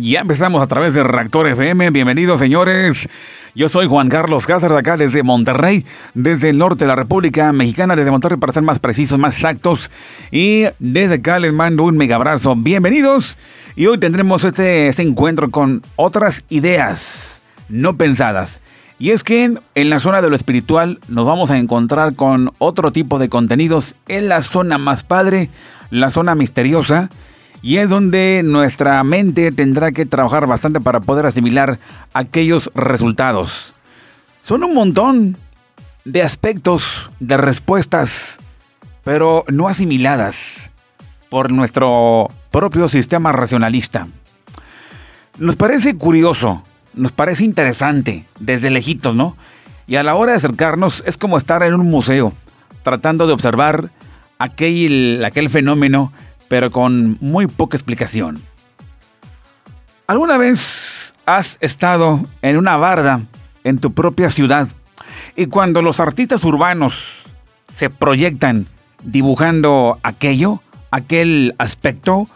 Ya empezamos a través de Reactor FM. Bienvenidos, señores. Yo soy Juan Carlos Cáceres acá desde Monterrey, desde el norte de la República Mexicana, desde Monterrey para ser más precisos, más exactos. Y desde acá les mando un mega abrazo. Bienvenidos. Y hoy tendremos este, este encuentro con otras ideas no pensadas. Y es que en la zona de lo espiritual nos vamos a encontrar con otro tipo de contenidos en la zona más padre, la zona misteriosa y es donde nuestra mente tendrá que trabajar bastante para poder asimilar aquellos resultados. Son un montón de aspectos, de respuestas, pero no asimiladas por nuestro propio sistema racionalista. Nos parece curioso, nos parece interesante desde lejitos, ¿no? Y a la hora de acercarnos es como estar en un museo, tratando de observar aquel, aquel fenómeno pero con muy poca explicación. ¿Alguna vez has estado en una barda en tu propia ciudad y cuando los artistas urbanos se proyectan dibujando aquello, aquel aspecto,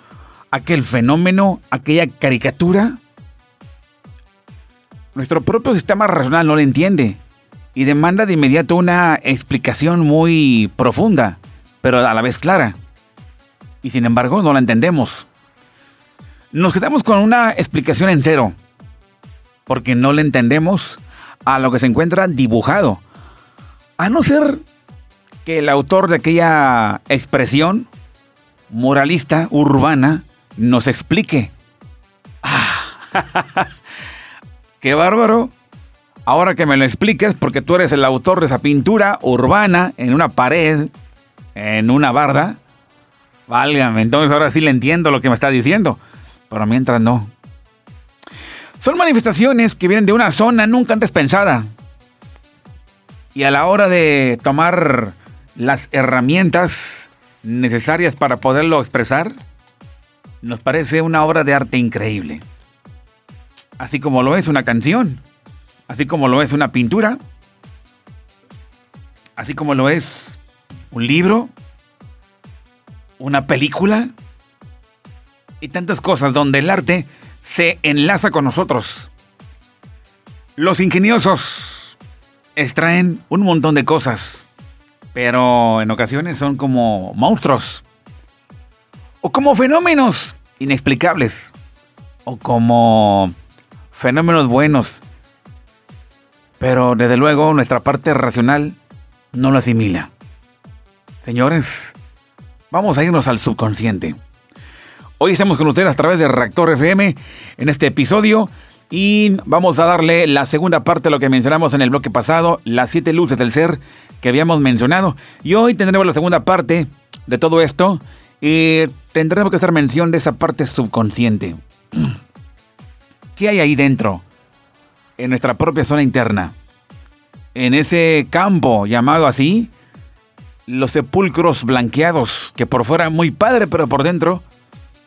aquel fenómeno, aquella caricatura? Nuestro propio sistema racional no lo entiende y demanda de inmediato una explicación muy profunda, pero a la vez clara y sin embargo no la entendemos. Nos quedamos con una explicación en cero, porque no le entendemos a lo que se encuentra dibujado. A no ser que el autor de aquella expresión moralista urbana nos explique. ¡Qué bárbaro! Ahora que me lo expliques, porque tú eres el autor de esa pintura urbana en una pared, en una barda, Válgame, entonces ahora sí le entiendo lo que me está diciendo. Pero mientras no. Son manifestaciones que vienen de una zona nunca antes pensada. Y a la hora de tomar las herramientas necesarias para poderlo expresar, nos parece una obra de arte increíble. Así como lo es una canción, así como lo es una pintura, así como lo es un libro, una película y tantas cosas donde el arte se enlaza con nosotros. Los ingeniosos extraen un montón de cosas, pero en ocasiones son como monstruos o como fenómenos inexplicables o como fenómenos buenos. Pero desde luego nuestra parte racional no lo asimila. Señores, Vamos a irnos al subconsciente. Hoy estamos con ustedes a través de Reactor FM en este episodio y vamos a darle la segunda parte de lo que mencionamos en el bloque pasado, las siete luces del ser que habíamos mencionado. Y hoy tendremos la segunda parte de todo esto y tendremos que hacer mención de esa parte subconsciente. ¿Qué hay ahí dentro? En nuestra propia zona interna. En ese campo llamado así, los sepulcros blanqueados, que por fuera muy padre, pero por dentro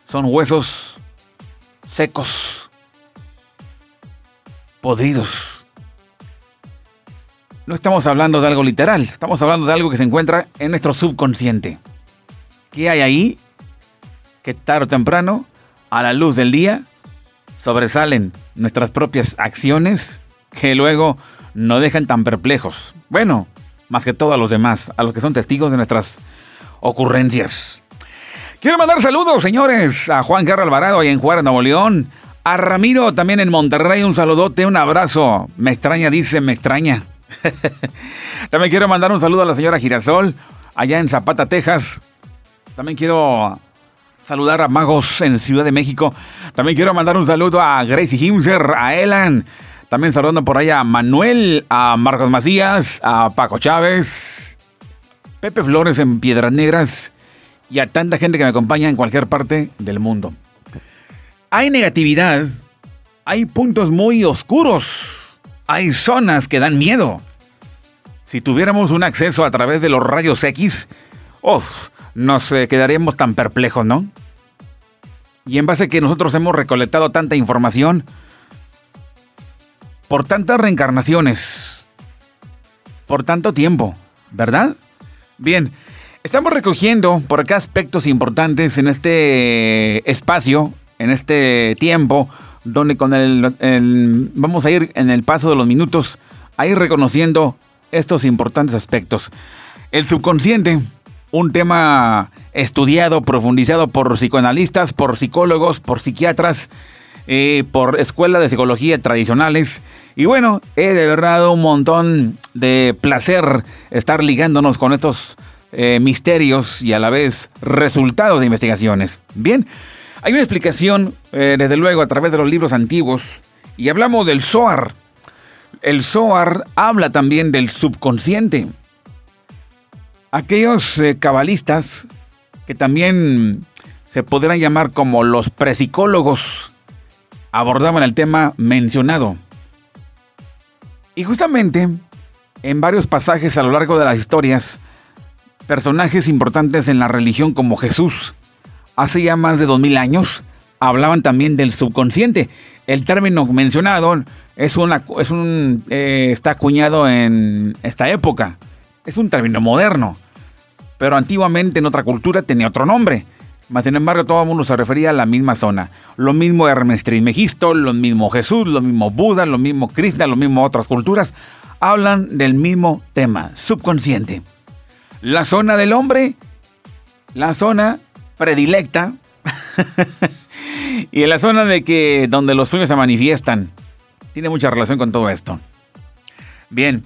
son huesos secos, podridos. No estamos hablando de algo literal, estamos hablando de algo que se encuentra en nuestro subconsciente. ¿Qué hay ahí? Que tarde o temprano, a la luz del día, sobresalen nuestras propias acciones que luego no dejan tan perplejos. Bueno, más que todo a los demás, a los que son testigos de nuestras ocurrencias. Quiero mandar saludos, señores, a Juan Guerra Alvarado ahí en Juárez, Nuevo León. A Ramiro también en Monterrey, un saludote, un abrazo. Me extraña, dice, me extraña. también quiero mandar un saludo a la señora Girasol, allá en Zapata, Texas. También quiero saludar a Magos en Ciudad de México. También quiero mandar un saludo a Gracie Himser, a Elan, también saludando por ahí a Manuel, a Marcos Macías, a Paco Chávez, Pepe Flores en Piedras Negras y a tanta gente que me acompaña en cualquier parte del mundo. Hay negatividad, hay puntos muy oscuros, hay zonas que dan miedo. Si tuviéramos un acceso a través de los rayos X, nos eh, quedaríamos tan perplejos, ¿no? Y en base a que nosotros hemos recolectado tanta información, por tantas reencarnaciones, por tanto tiempo, ¿verdad? Bien, estamos recogiendo por acá aspectos importantes en este espacio, en este tiempo, donde con el, vamos a ir en el paso de los minutos a ir reconociendo estos importantes aspectos. El subconsciente, un tema estudiado, profundizado por psicoanalistas, por psicólogos, por psiquiatras, eh, por escuelas de psicología tradicionales. Y bueno, he de verdad un montón de placer estar ligándonos con estos eh, misterios y a la vez resultados de investigaciones. Bien, hay una explicación, eh, desde luego, a través de los libros antiguos, y hablamos del Zohar. El Zohar habla también del subconsciente. Aquellos cabalistas que también se podrían llamar como los presicólogos abordaban el tema mencionado. Y justamente, en varios pasajes a lo largo de las historias, personajes importantes en la religión como Jesús, hace ya más de dos mil años, hablaban también del subconsciente. El término mencionado es es un, eh, está acuñado en esta época. Es un término moderno. Pero antiguamente en otra cultura tenía otro nombre. Mas sin embargo, todo el mundo se refería a la misma zona. Lo mismo Hermes Trismegisto, lo mismo Jesús, lo mismo Buda, lo mismo Krishna, lo mismo otras culturas. Hablan del mismo tema, subconsciente. La zona del hombre, la zona predilecta y la zona de que donde los sueños se manifiestan. Tiene mucha relación con todo esto. Bien,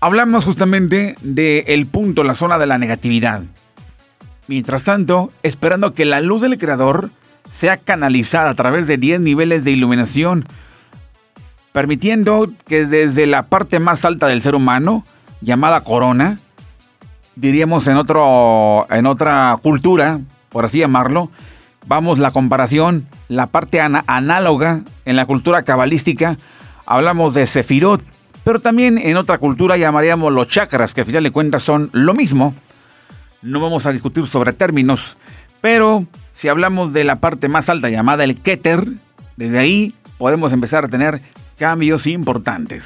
hablamos justamente del punto, la zona de la negatividad. Mientras tanto, esperando que la luz del Creador sea canalizada a través de 10 niveles de iluminación, permitiendo que desde la parte más alta del ser humano, llamada corona, diríamos en, otro, en otra cultura, por así llamarlo, vamos la comparación, la parte análoga en la cultura cabalística, hablamos de Sefirot, pero también en otra cultura llamaríamos los chakras, que al final de cuentas son lo mismo, no vamos a discutir sobre términos, pero si hablamos de la parte más alta llamada el Keter, desde ahí podemos empezar a tener cambios importantes.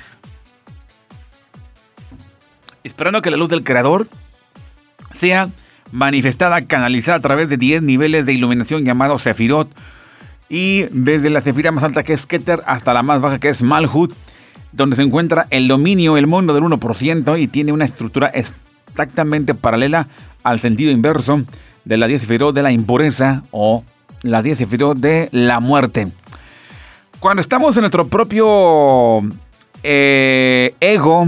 Esperando que la luz del Creador sea manifestada, canalizada a través de 10 niveles de iluminación llamados Sefirot, y desde la Sefira más alta que es Keter hasta la más baja que es Malhut, donde se encuentra el dominio, el mundo del 1% y tiene una estructura exactamente paralela al sentido inverso de la 10 de la impureza o la 10 de la muerte. Cuando estamos en nuestro propio eh, ego,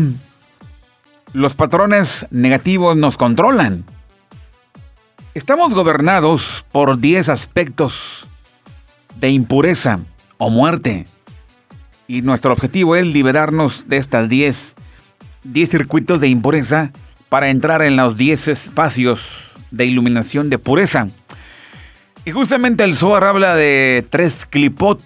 los patrones negativos nos controlan. Estamos gobernados por 10 aspectos de impureza o muerte. Y nuestro objetivo es liberarnos de estas 10, 10 circuitos de impureza para entrar en los 10 espacios de iluminación de pureza. Y justamente el Zohar habla de tres clipot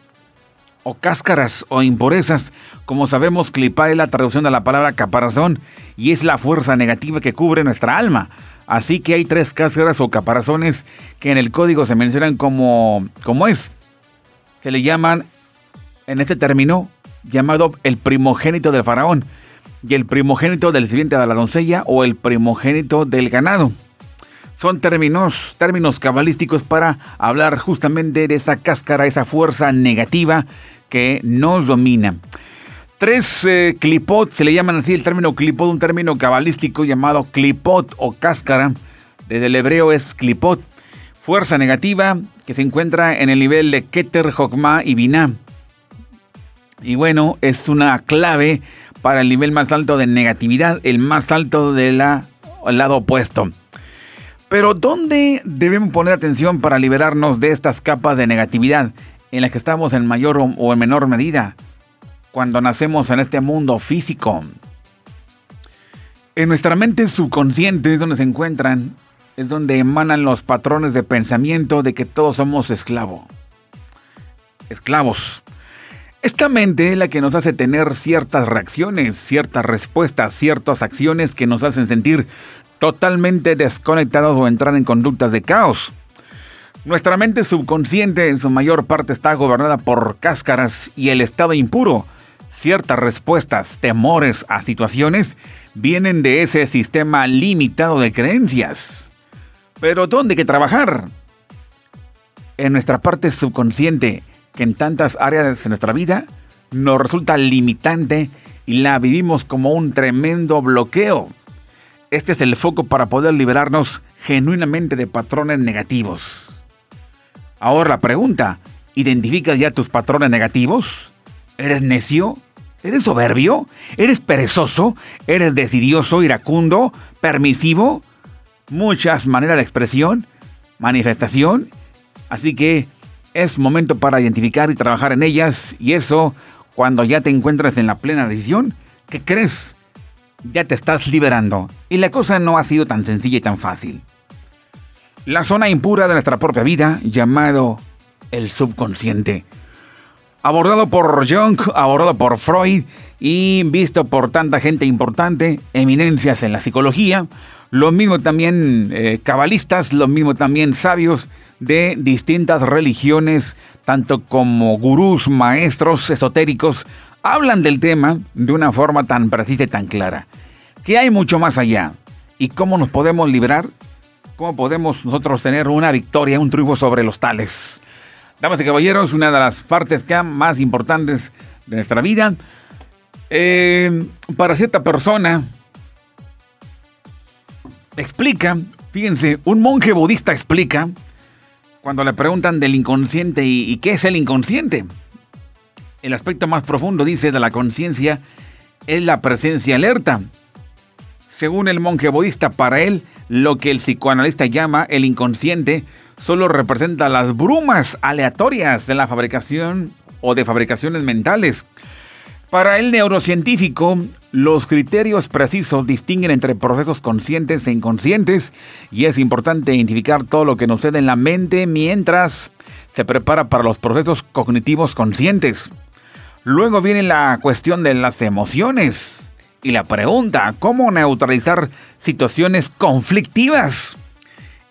o cáscaras o impurezas. Como sabemos, clipa es la traducción de la palabra caparazón y es la fuerza negativa que cubre nuestra alma. Así que hay tres cáscaras o caparazones que en el código se mencionan como, como es. Se le llaman, en este término, llamado el primogénito del faraón y el primogénito del sirviente de la doncella o el primogénito del ganado. Son términos, términos cabalísticos para hablar justamente de esa cáscara, esa fuerza negativa que nos domina. Tres eh, clipot, se le llaman así el término clipot, un término cabalístico llamado clipot o cáscara, desde el hebreo es clipot, fuerza negativa que se encuentra en el nivel de Keter, Jokma y Binah. Y bueno, es una clave para el nivel más alto de negatividad, el más alto del lado opuesto. Pero ¿dónde debemos poner atención para liberarnos de estas capas de negatividad en las que estamos en mayor o en menor medida cuando nacemos en este mundo físico? En nuestra mente subconsciente es donde se encuentran, es donde emanan los patrones de pensamiento de que todos somos esclavos. Esclavos. Esta mente es la que nos hace tener ciertas reacciones, ciertas respuestas, ciertas acciones que nos hacen sentir totalmente desconectados o entrar en conductas de caos. Nuestra mente subconsciente en su mayor parte está gobernada por cáscaras y el estado impuro. Ciertas respuestas, temores a situaciones vienen de ese sistema limitado de creencias. Pero ¿dónde hay que trabajar? En nuestra parte subconsciente que en tantas áreas de nuestra vida nos resulta limitante y la vivimos como un tremendo bloqueo. Este es el foco para poder liberarnos genuinamente de patrones negativos. Ahora la pregunta, ¿identificas ya tus patrones negativos? ¿Eres necio? ¿Eres soberbio? ¿Eres perezoso? ¿Eres decidioso, iracundo, permisivo? Muchas maneras de expresión, manifestación. Así que es momento para identificar y trabajar en ellas y eso cuando ya te encuentras en la plena decisión, ¿qué crees? Ya te estás liberando. Y la cosa no ha sido tan sencilla y tan fácil. La zona impura de nuestra propia vida, llamado el subconsciente. Abordado por Jung, abordado por Freud y visto por tanta gente importante, eminencias en la psicología, lo mismo también eh, cabalistas, lo mismo también sabios de distintas religiones, tanto como gurús, maestros esotéricos, hablan del tema de una forma tan precisa y tan clara. Que hay mucho más allá. ¿Y cómo nos podemos liberar? ¿Cómo podemos nosotros tener una victoria, un triunfo sobre los tales? Damas y caballeros, una de las partes más importantes de nuestra vida. Eh, para cierta persona, explica, fíjense, un monje budista explica cuando le preguntan del inconsciente y, qué es el inconsciente. El aspecto más profundo, dice, de la conciencia es la presencia alerta. Según el monje budista, para él, lo que el psicoanalista llama el inconsciente solo representa las brumas aleatorias de la fabricación o de fabricaciones mentales. Para el neurocientífico, los criterios precisos distinguen entre procesos conscientes e inconscientes y es importante identificar todo lo que nos sucede en la mente mientras se prepara para los procesos cognitivos conscientes. Luego viene la cuestión de las emociones y la pregunta, ¿cómo neutralizar situaciones conflictivas?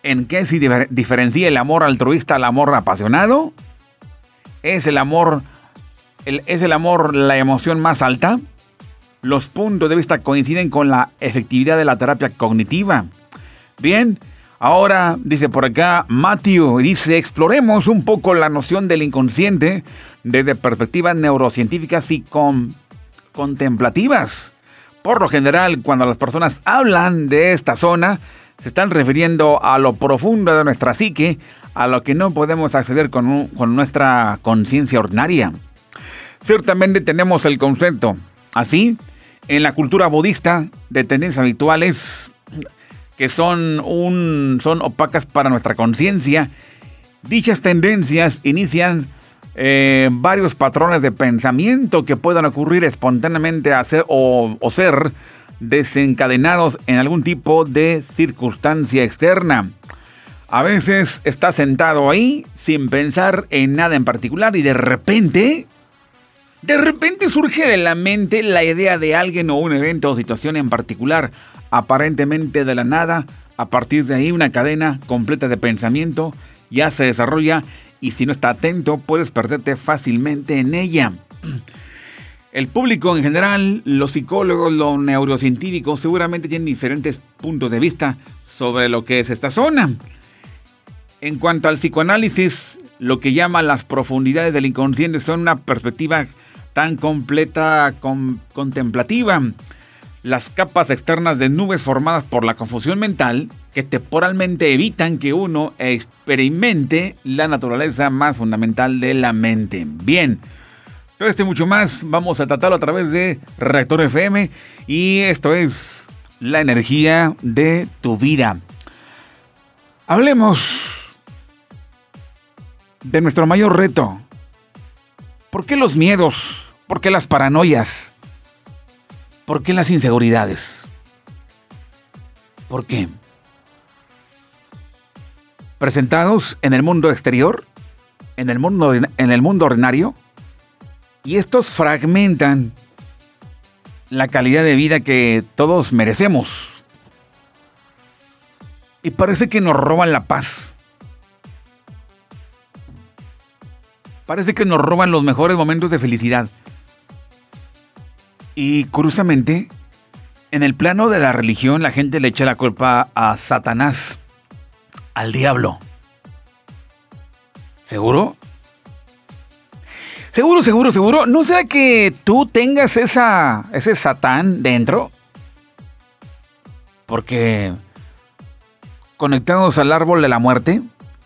¿En qué se diferencia el amor altruista al amor apasionado? ¿Es el amor ¿Es el amor la emoción más alta? Los puntos de vista coinciden con la efectividad de la terapia cognitiva. Bien, ahora dice por acá Matthew, dice, exploremos un poco la noción del inconsciente desde perspectivas neurocientíficas y contemplativas. Por lo general, cuando las personas hablan de esta zona, se están refiriendo a lo profundo de nuestra psique, a lo que no podemos acceder con, con nuestra conciencia ordinaria. Ciertamente tenemos el concepto. Así, en la cultura budista de tendencias habituales que son, un, son opacas para nuestra conciencia, dichas tendencias inician eh, varios patrones de pensamiento que puedan ocurrir espontáneamente hacer, o, o ser desencadenados en algún tipo de circunstancia externa. A veces está sentado ahí sin pensar en nada en particular y de repente de repente surge de la mente la idea de alguien o un evento o situación en particular, aparentemente de la nada, a partir de ahí una cadena completa de pensamiento ya se desarrolla y si no está atento puedes perderte fácilmente en ella. El público en general, los psicólogos, los neurocientíficos seguramente tienen diferentes puntos de vista sobre lo que es esta zona. En cuanto al psicoanálisis, lo que llama las profundidades del inconsciente son una perspectiva tan completa contemplativa. Las capas externas de nubes formadas por la confusión mental que temporalmente evitan que uno experimente la naturaleza más fundamental de la mente. Bien, todo esto y mucho más vamos a tratarlo a través de Reactor FM y esto es la energía de tu vida. Hablemos de nuestro mayor reto, ¿Por qué los miedos? ¿Por qué las paranoias? ¿Por qué las inseguridades? ¿Por qué? Presentados en el mundo exterior, en el mundo, en el mundo ordinario, y estos fragmentan la calidad de vida que todos merecemos. Y parece que nos roban la paz Parece que nos roban los mejores momentos de felicidad. Y curiosamente, en el plano de la religión la gente le echa la culpa a Satanás, al diablo. ¿Seguro? Seguro, seguro, seguro. ¿No será que tú tengas esa, ese satán dentro? Porque conectados al árbol de la muerte,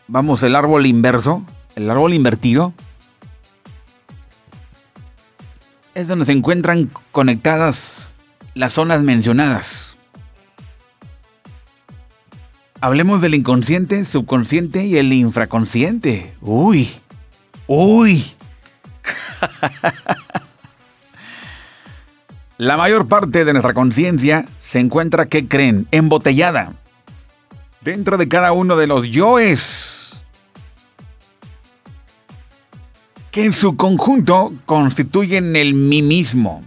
vamos, el árbol inverso, el árbol invertido, es donde se encuentran conectadas las zonas mencionadas. Hablemos del inconsciente, subconsciente y el infraconsciente. Uy, uy. La mayor parte de nuestra conciencia se encuentra, ¿qué creen? Embotellada. Dentro de cada uno de los yoes. Que en su conjunto constituyen el mí mismo.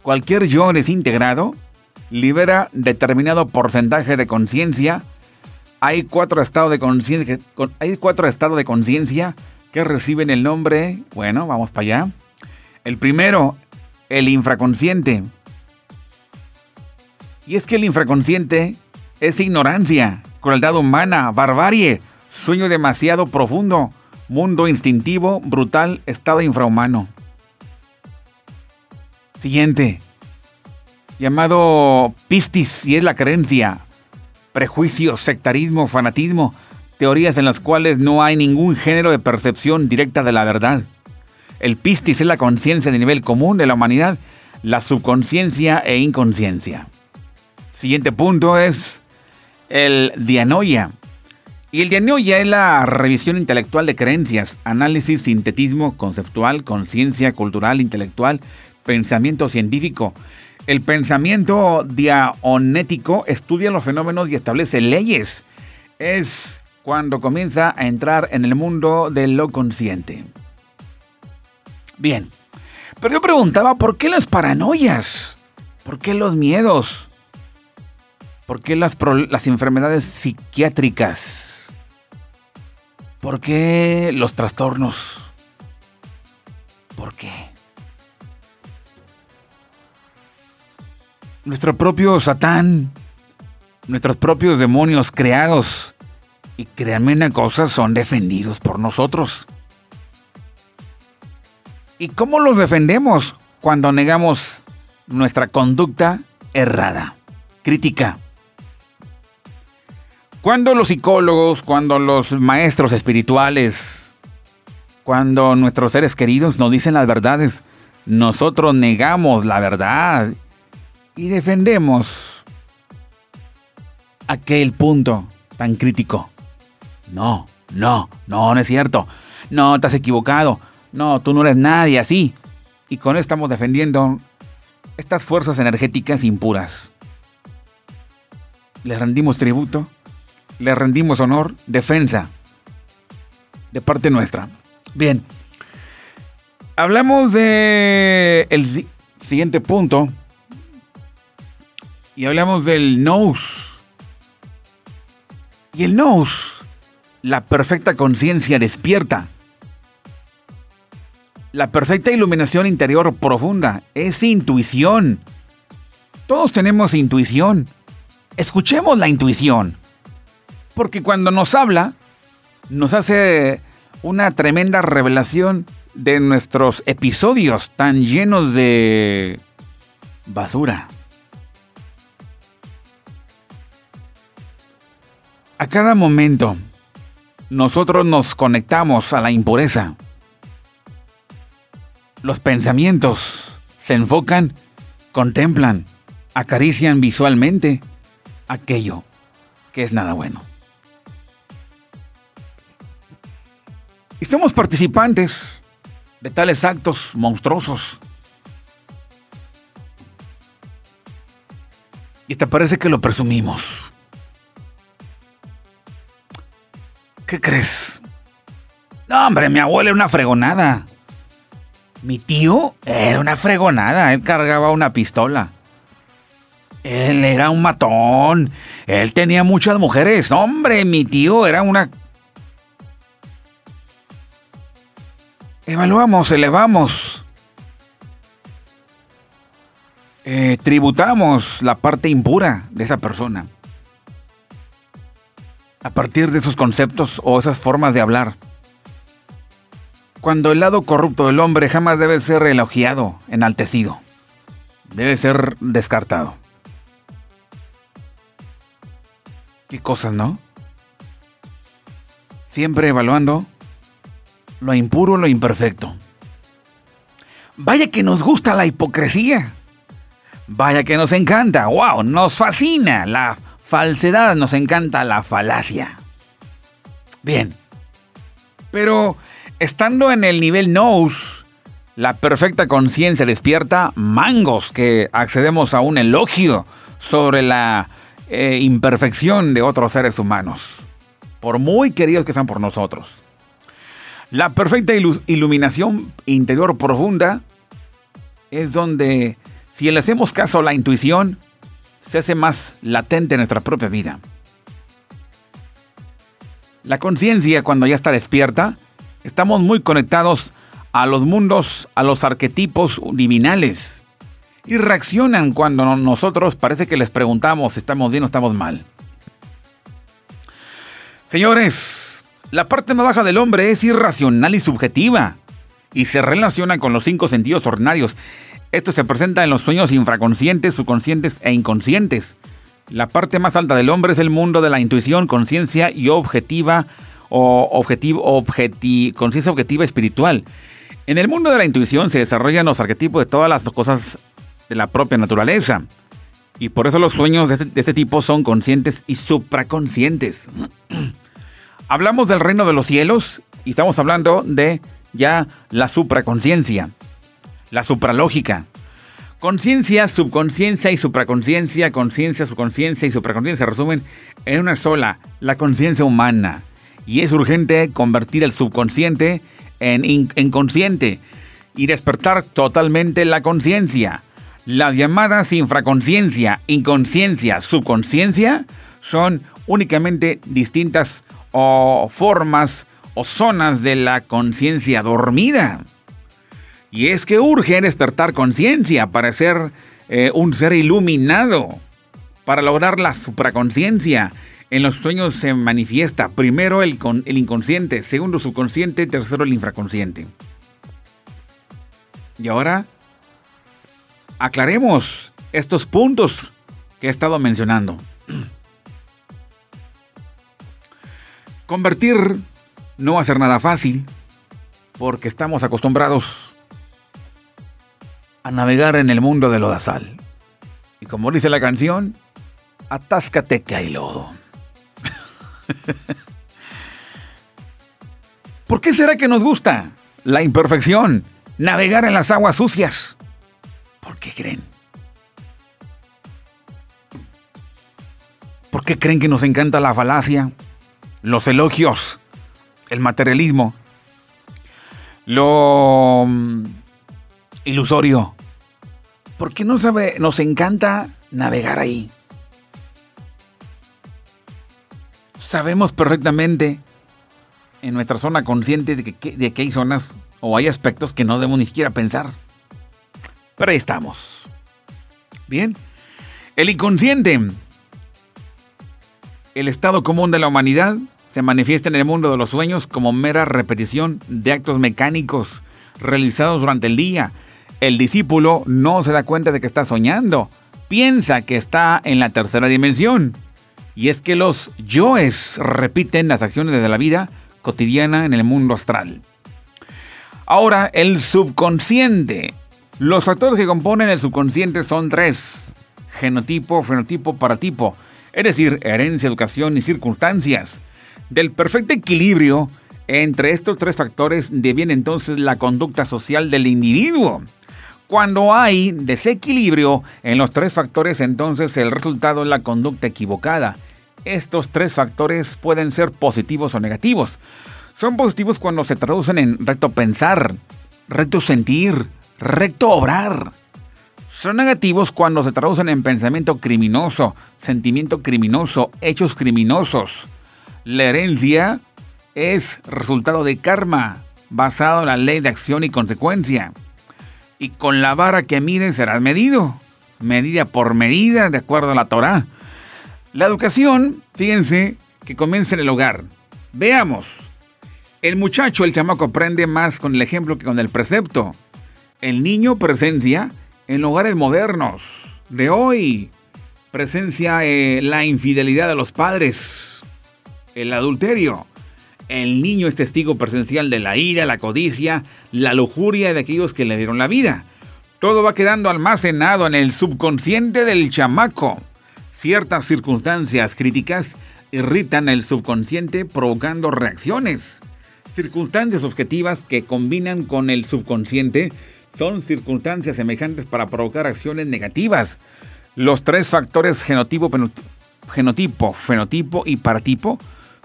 Cualquier yo desintegrado libera determinado porcentaje de conciencia. Hay cuatro estados de conciencia. Hay cuatro estados de conciencia que reciben el nombre. Bueno, vamos para allá. El primero, el infraconsciente. Y es que el infraconsciente es ignorancia, crueldad humana, barbarie, sueño demasiado profundo, mundo instintivo, brutal, estado infrahumano. Siguiente. Llamado pistis, y es la creencia. Prejuicio, sectarismo, fanatismo, teorías en las cuales no hay ningún género de percepción directa de la verdad. El pistis es la conciencia de nivel común de la humanidad, la subconsciencia e inconsciencia. Siguiente punto es el dianoia. Y el dianoia es la revisión intelectual de creencias, análisis, sintetismo conceptual, conciencia cultural, intelectual, pensamiento científico. El pensamiento diaonético estudia los fenómenos y establece leyes. Es cuando comienza a entrar en el mundo de lo consciente. Bien, pero yo preguntaba, ¿por qué las paranoias? ¿Por qué los miedos? ¿Por qué las, las enfermedades psiquiátricas? ¿Por qué los trastornos? ¿Por qué? Nuestro propio Satán, nuestros propios demonios creados, y créanme una cosa, son defendidos por nosotros. ¿Y cómo los defendemos cuando negamos nuestra conducta errada, crítica? Cuando los psicólogos, cuando los maestros espirituales, cuando nuestros seres queridos nos dicen las verdades, nosotros negamos la verdad y defendemos aquel punto tan crítico. No, no, no, no es cierto. No, te has equivocado. No, tú no eres nadie así. Y con esto estamos defendiendo estas fuerzas energéticas impuras. Le rendimos tributo, le rendimos honor, defensa de parte nuestra. Bien, hablamos de el siguiente punto y hablamos del nous. Y el nous, la perfecta conciencia despierta. La perfecta iluminación interior profunda es intuición. Todos tenemos intuición. Escuchemos la intuición. Porque cuando nos habla, nos hace una tremenda revelación de nuestros episodios tan llenos de basura. A cada momento, nosotros nos conectamos a la impureza. Los pensamientos se enfocan, contemplan, acarician visualmente aquello que es nada bueno. Y somos participantes de tales actos monstruosos. Y te parece que lo presumimos. ¿Qué crees? No, hombre, mi abuela era una fregonada. Mi tío era una fregonada. Él cargaba una pistola. Él era un matón. Él tenía muchas mujeres. Hombre, mi tío era una... Evaluamos, elevamos. Eh, tributamos la parte impura de esa persona a partir de esos conceptos o esas formas de hablar. cuando el lado corrupto del hombre jamás debe ser elogiado, enaltecido. Debe ser descartado. Qué cosas, ¿no? Siempre evaluando lo impuro, lo imperfecto. Vaya que nos gusta la hipocresía. Vaya que nos encanta. ¡Wow! Nos fascina la falsedad, nos encanta la falacia. Bien. Pero estando en el nivel nous, la perfecta conciencia despierta mangos que accedemos a un elogio sobre la eh, imperfección de otros seres humanos, por muy queridos que sean por nosotros. La perfecta iluminación interior profunda es donde, si le hacemos caso a la intuición, se hace más latente en nuestra propia vida. La conciencia, cuando ya está despierta, estamos muy conectados a los mundos, a los arquetipos divinales. Y reaccionan cuando nosotros parece que les preguntamos si estamos bien o estamos mal. Señores, la parte más baja del hombre es irracional y subjetiva y se relaciona con los cinco sentidos ordinarios. Esto se presenta en los sueños infraconscientes, subconscientes e inconscientes. La parte más alta del hombre es el mundo de la intuición, conciencia y objetiva o objetivo, conciencia objetiva espiritual. En el mundo de la intuición se desarrollan los arquetipos de todas las cosas de la propia naturaleza. Y por eso los sueños de este, de este tipo son conscientes y supraconscientes. hablamos del reino de los cielos y estamos hablando de ya la supraconciencia, la supralógica. Conciencia, subconsciencia y supraconciencia, conciencia, subconsciencia y supraconciencia se resumen en una sola, la conciencia humana. Y es urgente convertir el subconsciente en, en consciente y despertar totalmente la conciencia. Las llamadas infraconciencia, inconsciencia, subconsciencia son únicamente distintas o formas o zonas de la conciencia dormida. Y es que urge despertar conciencia para ser eh, un ser iluminado, para lograr la supraconciencia. En los sueños se manifiesta primero el, el inconsciente, segundo subconsciente, tercero el infraconsciente. Y ahora aclaremos estos puntos que he estado mencionando. Convertir no va a ser nada fácil porque estamos acostumbrados a navegar en el mundo de lodazal. Y como dice la canción, atáscate que hay lodo. ¿Por qué será que nos gusta la imperfección, navegar en las aguas sucias? ¿Por qué creen? ¿Por qué creen que nos encanta la falacia, los elogios, el materialismo, lo mm, ilusorio. ¿Por qué no sabe, nos encanta navegar ahí? Sabemos perfectamente en nuestra zona consciente de que, de que hay zonas o hay aspectos que no debemos ni siquiera pensar. Pero ahí estamos. Bien. El inconsciente. El estado común de la humanidad se manifiesta en el mundo de los sueños como mera repetición de actos mecánicos realizados durante el día. El discípulo no se da cuenta de que está soñando, piensa que está en la tercera dimensión. Y es que los yoes repiten las acciones de la vida cotidiana en el mundo astral. Ahora, el subconsciente. Los factores que componen el subconsciente son tres. Genotipo, fenotipo, paratipo. Es decir, herencia, educación y circunstancias. Del perfecto equilibrio entre estos tres factores deviene entonces la conducta social del individuo. Cuando hay desequilibrio en los tres factores, entonces el resultado es la conducta equivocada. Estos tres factores pueden ser positivos o negativos. Son positivos cuando se traducen en recto pensar, recto sentir, recto obrar. Son negativos cuando se traducen en pensamiento criminoso, sentimiento criminoso, hechos criminosos. La herencia es resultado de karma, basado en la ley de acción y consecuencia. Y con la vara que mide serás medido, medida por medida, de acuerdo a la Torah. La educación, fíjense, que comienza en el hogar. Veamos. El muchacho, el chamaco, aprende más con el ejemplo que con el precepto. El niño presencia en hogares modernos de hoy. Presencia eh, la infidelidad de los padres, el adulterio. El niño es testigo presencial de la ira, la codicia, la lujuria de aquellos que le dieron la vida. Todo va quedando almacenado en el subconsciente del chamaco. Ciertas circunstancias críticas irritan el subconsciente provocando reacciones. Circunstancias objetivas que combinan con el subconsciente son circunstancias semejantes para provocar acciones negativas. Los tres factores genotipo, genotipo, fenotipo y paratipo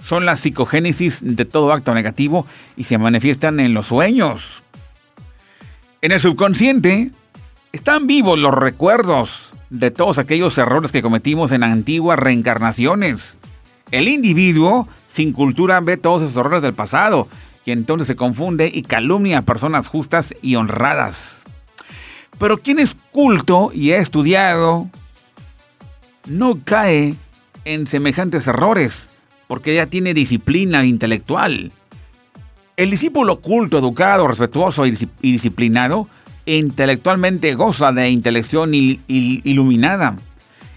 son la psicogénesis de todo acto negativo y se manifiestan en los sueños. En el subconsciente están vivos los recuerdos de todos aquellos errores que cometimos en antiguas reencarnaciones. El individuo sin cultura ve todos esos errores del pasado y entonces se confunde y calumnia a personas justas y honradas. Pero quien es culto y ha estudiado no cae en semejantes errores porque ya tiene disciplina intelectual. El discípulo culto, educado, respetuoso y disciplinado intelectualmente goza de intelección iluminada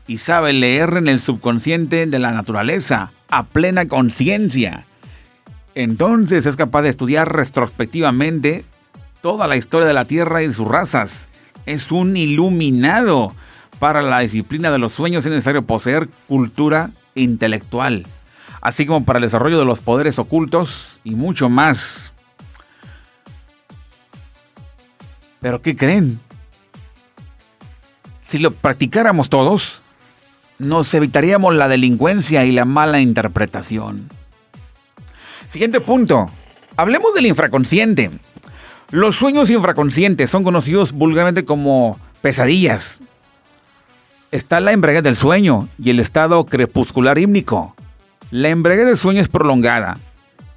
y sabe leer en el subconsciente de la naturaleza a plena conciencia entonces es capaz de estudiar retrospectivamente toda la historia de la Tierra y sus razas. Es un iluminado. Para la disciplina de los sueños es necesario poseer cultura intelectual, así como para el desarrollo de los poderes ocultos y mucho más. Pero ¿qué creen? Si lo practicáramos todos, nos evitaríamos la delincuencia y la mala interpretación. Siguiente punto. Hablemos del infraconsciente. Los sueños infraconscientes son conocidos vulgarmente como pesadillas. Está la embriaguez del sueño y el estado crepuscular hímnico. La embriaguez del sueño es prolongada.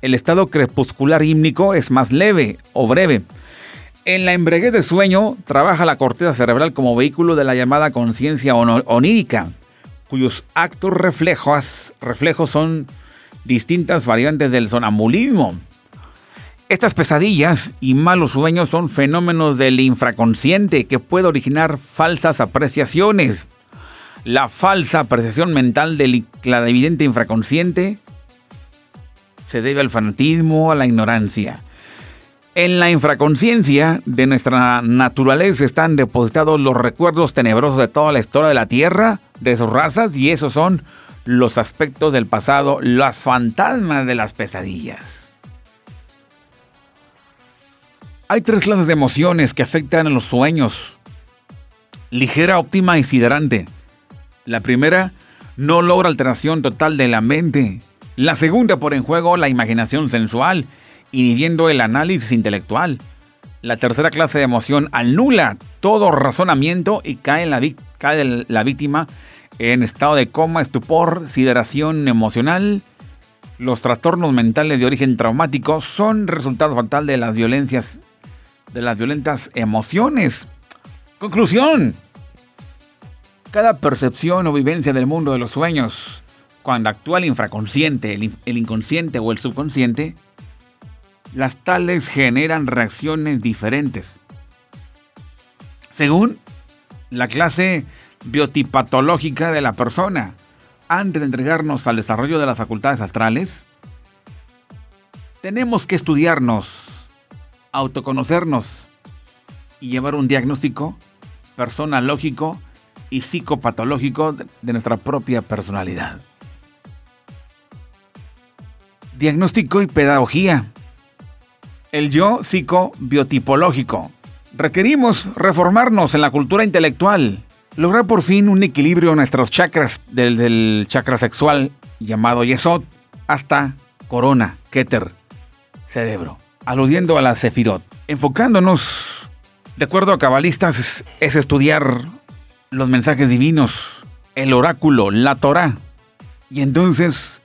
El estado crepuscular hímnico es más leve o breve. En la embriaguez del sueño trabaja la corteza cerebral como vehículo de la llamada conciencia onírica, cuyos actos reflejos, reflejos son distintas variantes del sonambulismo. Estas pesadillas y malos sueños son fenómenos del infraconsciente que puede originar falsas apreciaciones. La falsa apreciación mental del evidente infraconsciente se debe al fanatismo, a la ignorancia. En la infraconciencia de nuestra naturaleza están depositados los recuerdos tenebrosos de toda la historia de la Tierra, de sus razas, y esos son los aspectos del pasado, las fantasmas de las pesadillas. Hay tres clases de emociones que afectan a los sueños. Ligera, óptima y siderante. La primera no logra alteración total de la mente. La segunda por en juego la imaginación sensual, inhibiendo el análisis intelectual. La tercera clase de emoción anula todo razonamiento y cae, la, cae la víctima en estado de coma, estupor, sideración emocional. Los trastornos mentales de origen traumático son resultado fatal de las violencias, de las violentas emociones. Conclusión. Cada percepción o vivencia del mundo de los sueños, cuando actúa el infraconsciente, el inconsciente o el subconsciente, las tales generan reacciones diferentes. Según la clase biotipatológica de la persona. Antes de entregarnos al desarrollo de las facultades astrales, tenemos que estudiarnos, autoconocernos y llevar un diagnóstico personológico y psicopatológico de nuestra propia personalidad. Diagnóstico y pedagogía. El yo psicobiotipológico. Requerimos reformarnos en la cultura intelectual, lograr por fin un equilibrio en nuestros chakras, desde el chakra sexual llamado Yesod hasta corona, Keter, cerebro, aludiendo a la Sefirot. Enfocándonos, de acuerdo a cabalistas, es estudiar los mensajes divinos, el oráculo, la Torah. Y entonces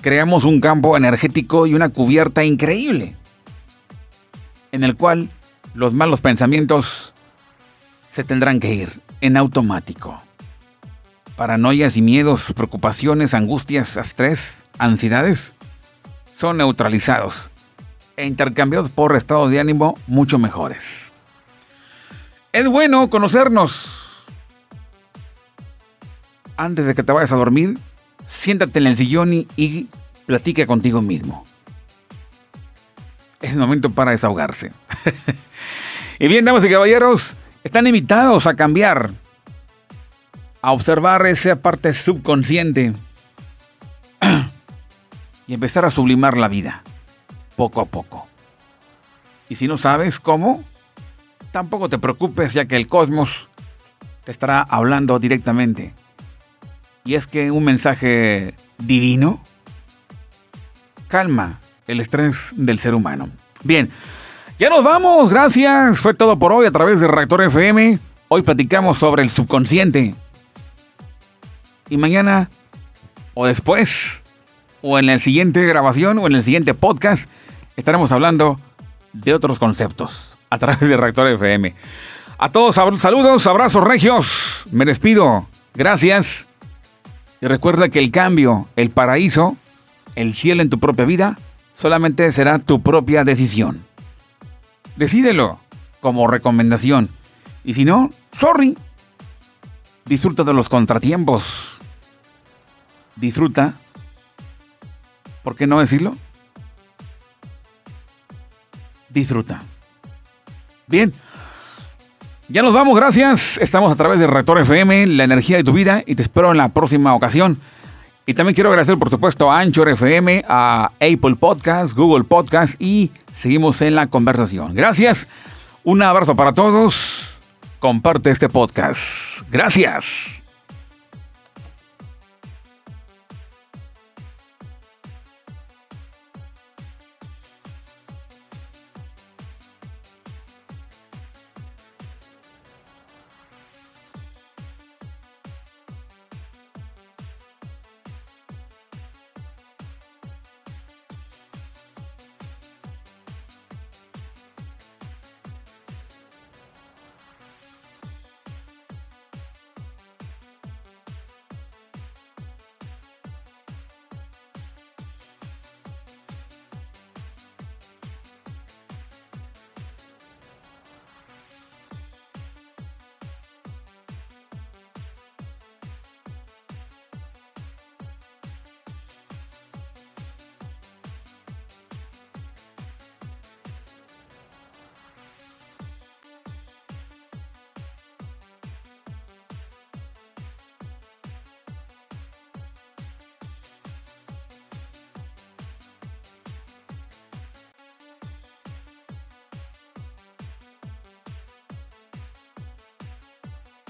creamos un campo energético y una cubierta increíble, en el cual los malos pensamientos se tendrán que ir en automático. Paranoias y miedos, preocupaciones, angustias, estrés, ansiedades son neutralizados e intercambiados por estados de ánimo mucho mejores. Es bueno conocernos. Antes de que te vayas a dormir, siéntate en el sillón y, y contigo mismo. Es el momento para desahogarse. y bien, damas y caballeros, están invitados a cambiar, a observar esa parte subconsciente y empezar a sublimar la vida, poco a poco. Y si no sabes cómo, tampoco te preocupes ya que el cosmos te estará hablando directamente. Y es que un mensaje divino calma el estrés del ser humano. Bien, ya nos vamos, gracias. Fue todo por hoy a través de Reactor FM. Hoy platicamos sobre el subconsciente. Y mañana o después o en la siguiente grabación o en el siguiente podcast estaremos hablando de otros conceptos a través de Reactor FM. A todos saludos, abrazos regios. Me despido. Gracias. Y recuerda que el cambio, el paraíso, el cielo en tu propia vida, solamente será tu propia decisión. Decídelo como recomendación. Y si no, sorry. Disfruta de los contratiempos. Disfruta. ¿Por qué no decirlo? Disfruta. Bien. Ya nos vamos, gracias. Estamos a través de Rector FM, la energía de tu vida, y te espero en la próxima ocasión. Y también quiero agradecer, por supuesto, a Anchor FM, a Apple Podcast, Google Podcast y seguimos en la conversación. Gracias. Un abrazo para todos. Comparte este podcast. Gracias.